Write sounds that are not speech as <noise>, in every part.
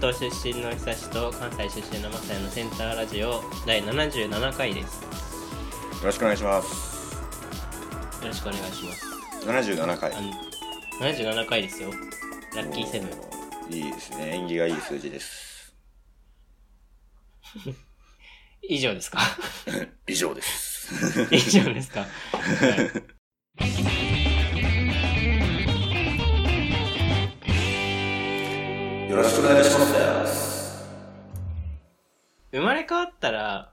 東出身の久しと関西出身のマサヤのセンターラジオ第77回です。よろしくお願いします。よろしくお願いします。77回。あの77回ですよ。ラッキーセブン。いいですね。縁起がいい数字です。<laughs> 以上ですか？<laughs> 以上です。<laughs> 以上ですか、はいよろしくお願いします。生まれ変わったら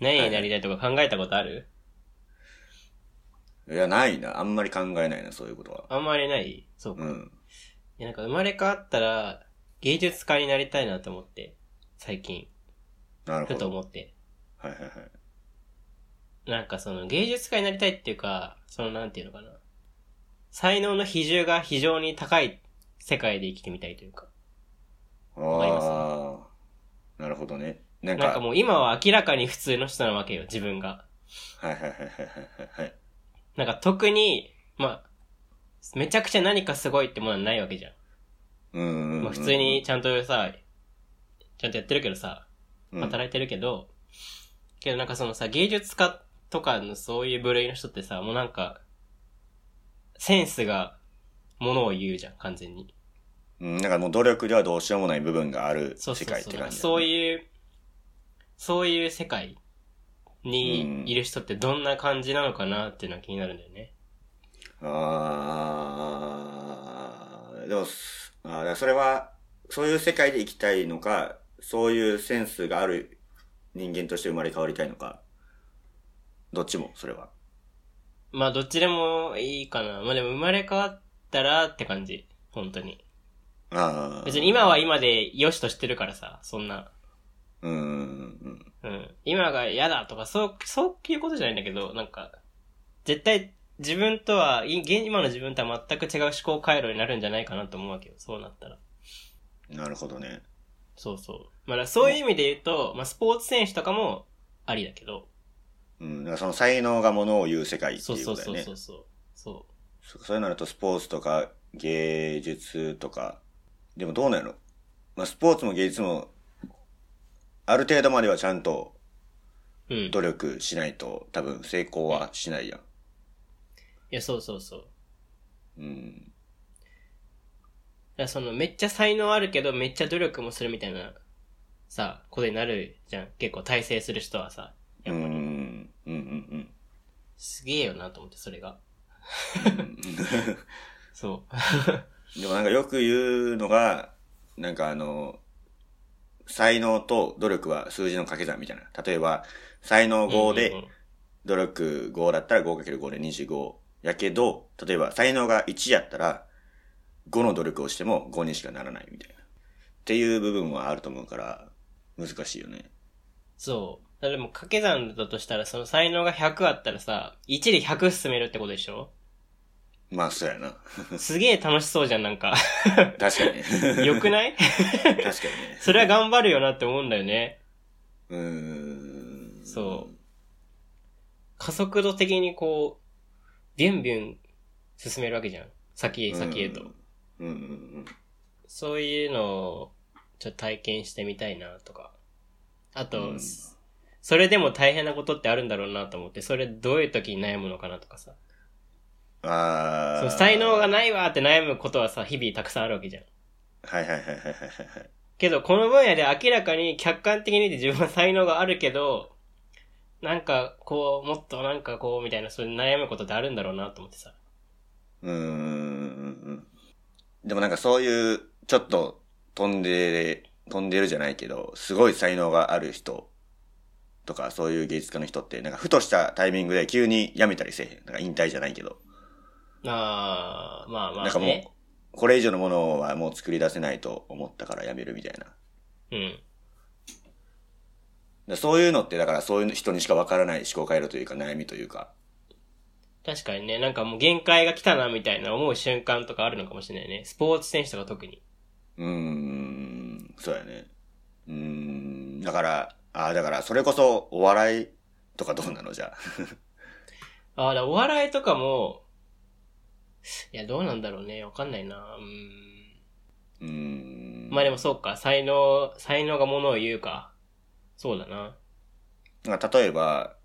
何になりたいとか考えたことある、いや、ないな。あんまり考えないな、そういうことは。あんまりない？そうか。いうん。や、なんか生まれ変わったら芸術家になりたいなと思って、最近、ふなるほど。と思って。はいはいはい。なんかその芸術家になりたいっていうか、そのなんていうのかな。才能の比重が非常に高い世界で生きてみたいというか。わかりますああ。なるほどね。なんか、なんかもう今は明らかに普通の人なわけよ、自分が。はいはいはいはいはいはい。なんか特に、まあ、めちゃくちゃ何かすごいってものはないわけじゃん。うんうんうん。まあ普通にちゃんとさ、ちゃんとやってるけどさ、うん、働いてるけど、けどなんかそのさ、芸術家とかのそういう部類の人ってさ、もうなんか、センスがものを言うじゃん、完全に。うん、なんかもう努力ではどうしようもない部分がある世。界って感じ、そうう。いう、そういう世界にいる人ってどんな感じなのかなっていうのは気になるんだよね。ああ、でも、すあそれは、そういう世界で生きたいのか、そういうセンスがある人間として生まれ変わりたいのか、どっちも、それは。まあどっちでもいいかな。まあでも生まれ変わったらって感じ。本当に。ああ。別に今は今で良しとしてるからさ、そんな。うん、うん、うん。今が嫌だとか、そう、そういうことじゃないんだけど、なんか、絶対自分とは、今の自分とは全く違う思考回路になるんじゃないかなと思うわけよ。そうなったら。うん。なるほどね。そうそう。まあそういう意味で言うと、まあスポーツ選手とかもありだけど、うん。その才能がものを言う世界ってそうそういうことだよね。そうそうそう。そそうそういうなるとスポーツとか芸術とか、でもどうなの？まあスポーツも芸術も、ある程度まではちゃんと努力しないと多分成功はしないやん。や、そうそうそう。うん。だそのめっちゃ才能あるけどめっちゃ努力もするみたいなさ、ことになるじゃん。結構大成する人はさ。うん。うん。うん。うん。すげえよなと思って、それが。<laughs> そう。でもなんかよく言うのが、なんかあの、才能と努力は数字の掛け算みたいな。例えば、才能5うんうんで、努力5だったら 5×5 で25。やけど、例えば才能が1やったら、5の努力をしても5にしかならないみたいな。っていう部分はあると思うから、難しいよね。そう。でも掛け算だとしたら、その才能が100あったらさ、1で100進めるってことでしょ？まあ、そうやな。<laughs> すげえ楽しそうじゃん、なんか。確かにね。<laughs> よくない？<laughs> 確かにね。それは頑張るよなって思うんだよね。うーん。そう。加速度的にこう、ビュンビュン進めるわけじゃん。先へ先へと。うんうんうん。そういうのを、ちょっと体験してみたいなとか。あと、うんそれでも大変なことってあるんだろうなと思って、それどういう時に悩むのかなとかさ。ああ。そう才能がないわって悩むことはさ、日々たくさんあるわけじゃん。はいはいはいはいはいはい。けど、この分野で明らかに客観的に自分は才能があるけど、なんか、こう、もっとなんかこう、みたいな、そういう悩むことってあるんだろうなと思ってさ。うーん。でもなんかそういう、ちょっと飛んで、飛んでるじゃないけど、すごい才能がある人とか、そういう芸術家の人って、なんかふとしたタイミングで急に辞めたりせえへん。なんか引退じゃないけど。あー、まあまあ、ね。なんかもう、これ以上のものはもう作り出せないと思ったから辞めるみたいな。うん。でそういうのって、だからそういう人にしかわからない思考回路というか悩みというか。確かにね、なんかもう限界が来たな、みたいな思う瞬間とかあるのかもしれないね。スポーツ選手とか特に。うーん、そうやね。うーん、だから、ああ、だからそれこそお笑いとかどうなの？じゃあ。<laughs> ああ、だお笑いとかも、いや、どうなんだろうね。わかんないな。うーん。うーん。うん。まあでもそうか、才能、才能がものを言うか。そうだな。なんか例えば、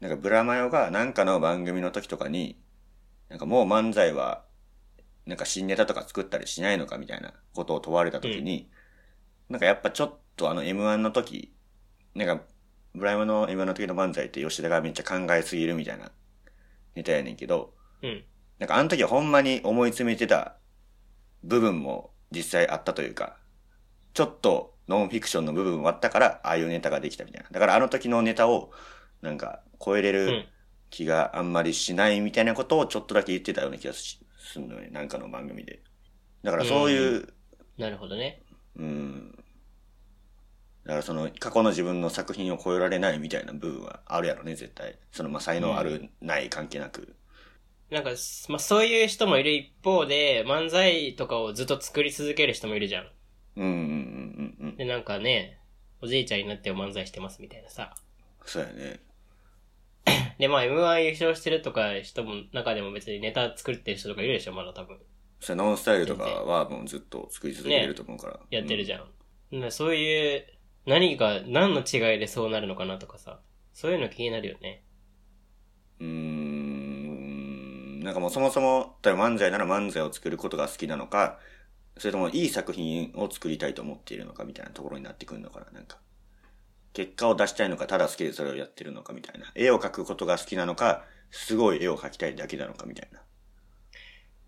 なんかブラマヨがなんかの番組の時とかに、なんかもう漫才は、なんか新ネタとか作ったりしないのかみたいなことを問われた時に、なんかやっぱちょっとあの M1 の時、なんか、ブラマヨの M1 の時の漫才って吉田がめっちゃ考えすぎるみたいなネタやねんけど、うん。なんかあの時はほんまに思い詰めてた部分も実際あったというか、ちょっとノンフィクションの部分もあったから、ああいうネタができたみたいな。だからあの時のネタを、なんか超えれるうん。気があんまりしないみたいなことをちょっとだけ言ってたような気がしするのよね。なんかの番組で。だからそういう、なるほどね。うん。だからその過去の自分の作品を超えられないみたいな部分はあるやろね、絶対。そのまあ才能ある、ない関係なく。なんか、まあそういう人もいる一方で、漫才とかをずっと作り続ける人もいるじゃん。うんうんうんうんうん。で、なんかね、おじいちゃんになって漫才してますみたいなさ。そうやね。で、まあ M1 優勝してるとか人も、中でも別にネタ作ってる人とかいるでしょ、まだ多分。それノンスタイルとかはもうずっと作り続けてると思うから。やってるじゃん。なそういう、何が、何の違いでそうなるのかなとかさ。そういうの気になるよね。なんかもうそもそも、例えば漫才なら漫才を作ることが好きなのか、それともいい作品を作りたいと思っているのかみたいなところになってくるのかな、なんか。結果を出したいのか、ただ好きでそれをやってるのかみたいな。絵を描くことが好きなのか、すごい絵を描きたいだけなのかみたいな。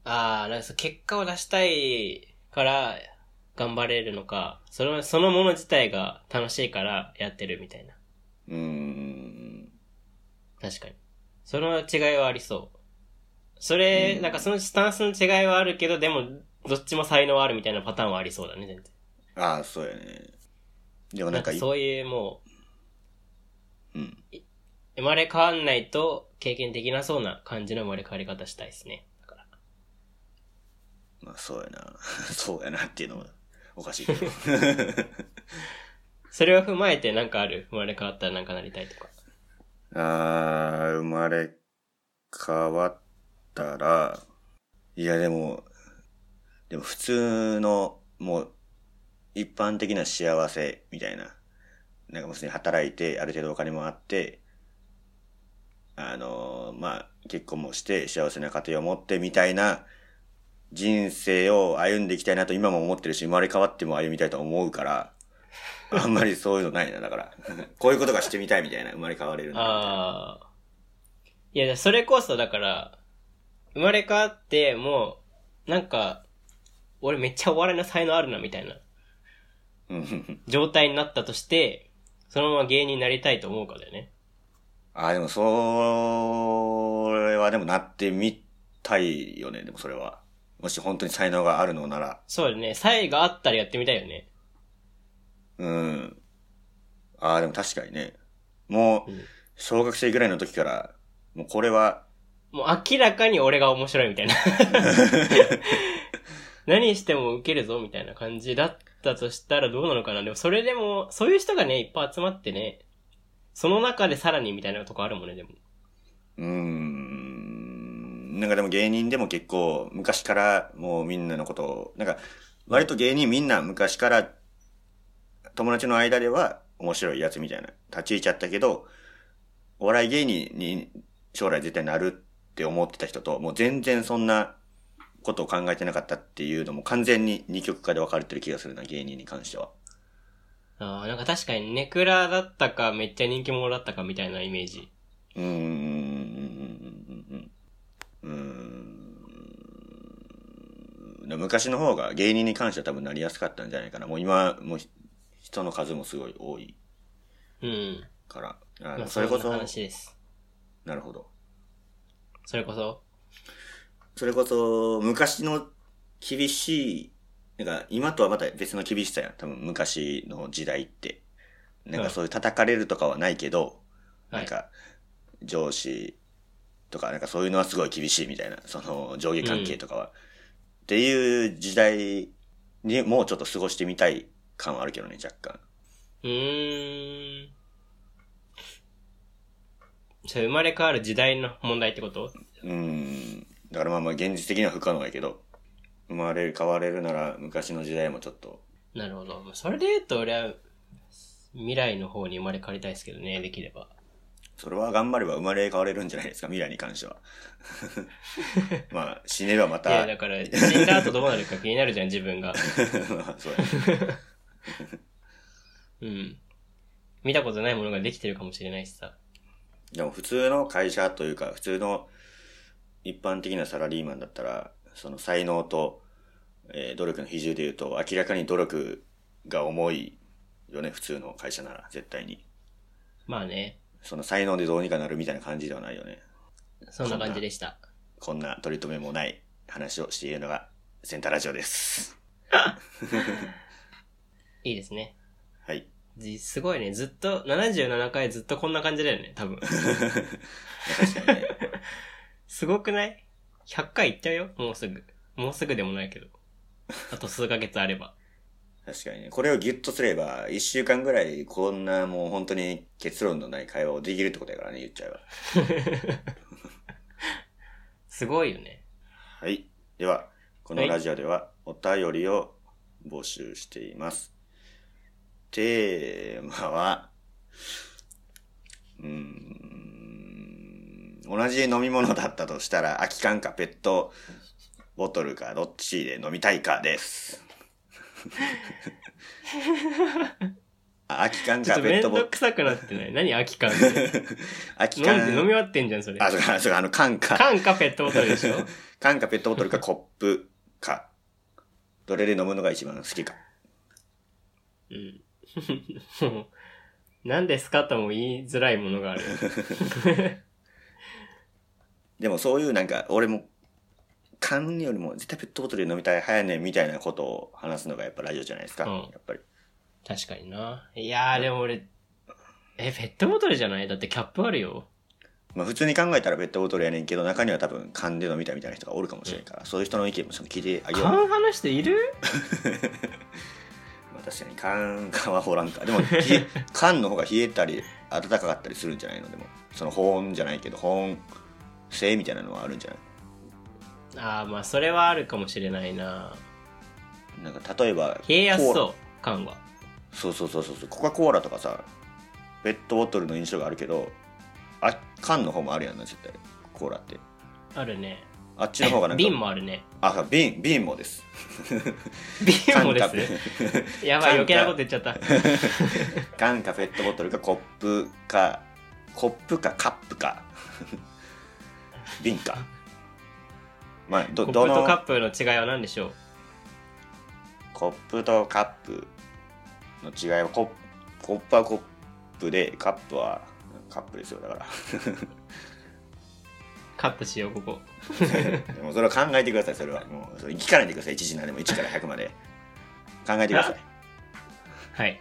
ああ、なんか結果を出したいから頑張れるのか、その、そのもの自体が楽しいからやってるみたいな。うーん。確かに。その違いはありそう。それ、なんかそのスタンスの違いはあるけど、でも、どっちも才能あるみたいなパターンはありそうだね、全然。ああ、そうやね。でもななんんかそういうもう、うん。生まれ変わんないと経験できなそうな感じの生まれ変わり方したいですね。だから。まあそうやな。<laughs> そうやなっていうのはおかしいけど。<laughs> それを踏まえてなんかある？生まれ変わったらなんかなりたいとか。<laughs> あー、生まれ変わったら、いやでも、でも普通の、もう、一般的な幸せみたいな。なんかもうすでに働いて、ある程度お金もあって、あのまあ、結婚もして幸せな家庭を持ってみたいな人生を歩んでいきたいなと今も思ってるし、生まれ変わっても歩みたいと思うから、あんまりそういうのないな、だから。<laughs> こういうことがしてみたいみたいな、生まれ変われるなみたいな。ああ。いや、それこそだから、生まれ変わって、もう、なんか、俺めっちゃお笑いの才能あるな、みたいなうん状態になったとして、そのまま芸人になりたいと思うかだよね。あ、でも、それはでもなってみたいよね、でもそれは。もし本当に才能があるのなら。そうだね。才があったらやってみたいよね。うん。ああ、でも確かにね。もううん、小学生ぐらいの時から、もうこれは、もう明らかに俺が面白いみたいな。<laughs> 何しても受けるぞみたいな感じだったとしたらどうなのかな。でもそれでも、そういう人がね、いっぱい集まってね、その中でさらにみたいなとこあるもんね、でも。うーん。なんかでも芸人でも結構昔からもうみんなのことを、なんか割と芸人みんな昔から友達の間では面白いやつみたいな立ち位置あったけど、お笑い芸人に将来絶対なるって思ってた人と、もう全然そんなことを考えてなかったっていうのも完全に二極化で分かれてる気がするな、芸人に関しては。ああ、なんか確かにネクラだったか、めっちゃ人気者だったかみたいなイメージ。うーん。うーん。うーん。でも昔の方が芸人に関しては多分なりやすかったんじゃないかな。もう今、もう人の数もすごい多いうん。から。あまあ、のそれこそ話です。なるほど。それこそ？それこそ、昔の厳しい、なんか今とはまた別の厳しさやん。多分昔の時代って。なんかそういう叩かれるとかはないけど、はいなんか上司とか、なんかそういうのはすごい厳しいみたいな、その上下関係とかは。っていう時代にもうちょっと過ごしてみたい感はあるけどね、若干。うーん。それ生まれ変わる時代の問題ってこと？うん。だからまあまあ現実的には不可能やけど、生まれ変われるなら昔の時代もちょっとなるほど。まあそれで言うと俺は未来の方に生まれ変わりたいですけどね、できれば。それは頑張れば生まれ変われるんじゃないですか、未来に関しては。<laughs> まあ、死ねばまいや、た、だから死んだ後どうなるか気になるじゃん、自分が。<laughs> まあそうやね <laughs> うん。見たことないものができてるかもしれないしさ。でも普通の会社というか、普通の一般的なサラリーマンだったら、その才能と、えー努力の比重で言うと、明らかに努力が重いよね、普通の会社なら、絶対に。まあね、その才能でどうにかなるみたいな感じではないよね。そんな感じでした。こんな取り留めもない話をしているのが、センターラジオです。<laughs> いいですね。はい。じすごいね、ずっと、77回ずっとこんな感じだよね、多分。確かにね。すごくない ?100 回いっちゃうよ、もうすぐ。もうすぐでもないけど。あと数ヶ月あれば。確かにね。これをギュッとすれば、一週間ぐらいこんなもう本当に結論のない会話をできるってことやからね、言っちゃえば。<laughs> すごいよね。はい。では、このラジオではお便りを募集しています。テーマは、うーん、同じ飲み物だったとしたら、空き缶かペットボトルかどっちで飲みたいかです。あ <laughs> 空き缶ちょっかとめんどペットボトル。くさくなってない？何空き缶って？<laughs> 空き飲んで飲み缶。終わってんじゃん、それ。あ、そうか、そうか、あの缶か。缶かペットボトルでしょ？<laughs> 缶かペットボトルかコップか。どれで飲むのが一番好きか。うん。もう何ですかとも言いづらいものがある。<laughs> でもそういうなんか、俺も、缶よりも絶対ペットボトルで飲みたい派やねんみたいなことを話すのがやっぱラジオじゃないですか。うんやっぱり。確かにな。いやー、でも俺、え、ペットボトルじゃない？だってキャップあるよ。まあ普通に考えたらペットボトルやねんけど、中には多分缶で飲みたいみたいな人がおるかもしれんから、そういう人の意見もちゃんと聞いてあげよう。缶話している？ま <laughs> あ確かに缶、缶はおらんか。でも、<laughs> 缶の方が冷えたり、暖かかったりするんじゃないの？でも。その保温じゃないけど、保温性みたいなのはあるんじゃない？あー、まあそれはあるかもしれないな。なんか例えば、冷えやすそう、缶は？そうそうそうそうそうコカ・コーラとかさペットボトルの印象があるけどあ缶の方もあるやんな絶対コーラってあるね。あっちの方がなんか。瓶もあるね。あ瓶瓶もです。瓶もです？やばい、余計なこと言っちゃった。<laughs> 缶かペットボトルかコップかコップかカップか。瓶か。まあどコップとカップの違いは何でしょう？コップとカップの違いはコップコップはコップでカップはカップですよだからカップしよう、ここ。<laughs> でもそれは考えてください、それは。もう、それ聞かないでください、1時なんでも1から100まで。考えてください。はい。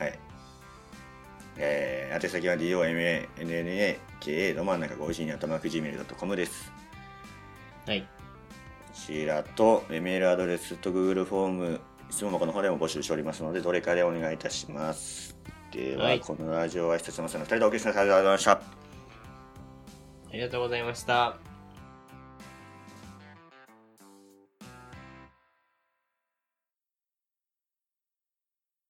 はい。えー、宛先は DOMANNAKA ど真ん中が美味しいに頭マーク Gmail.com です。はい。こちらと、えーメールアドレスと Google フォーム、質問箱の方でも募集しておりますので、どれかでお願いいたします。では、はいこのラジオは一つませの2人でお送りしました。ありがとうございました。ありがとうございました。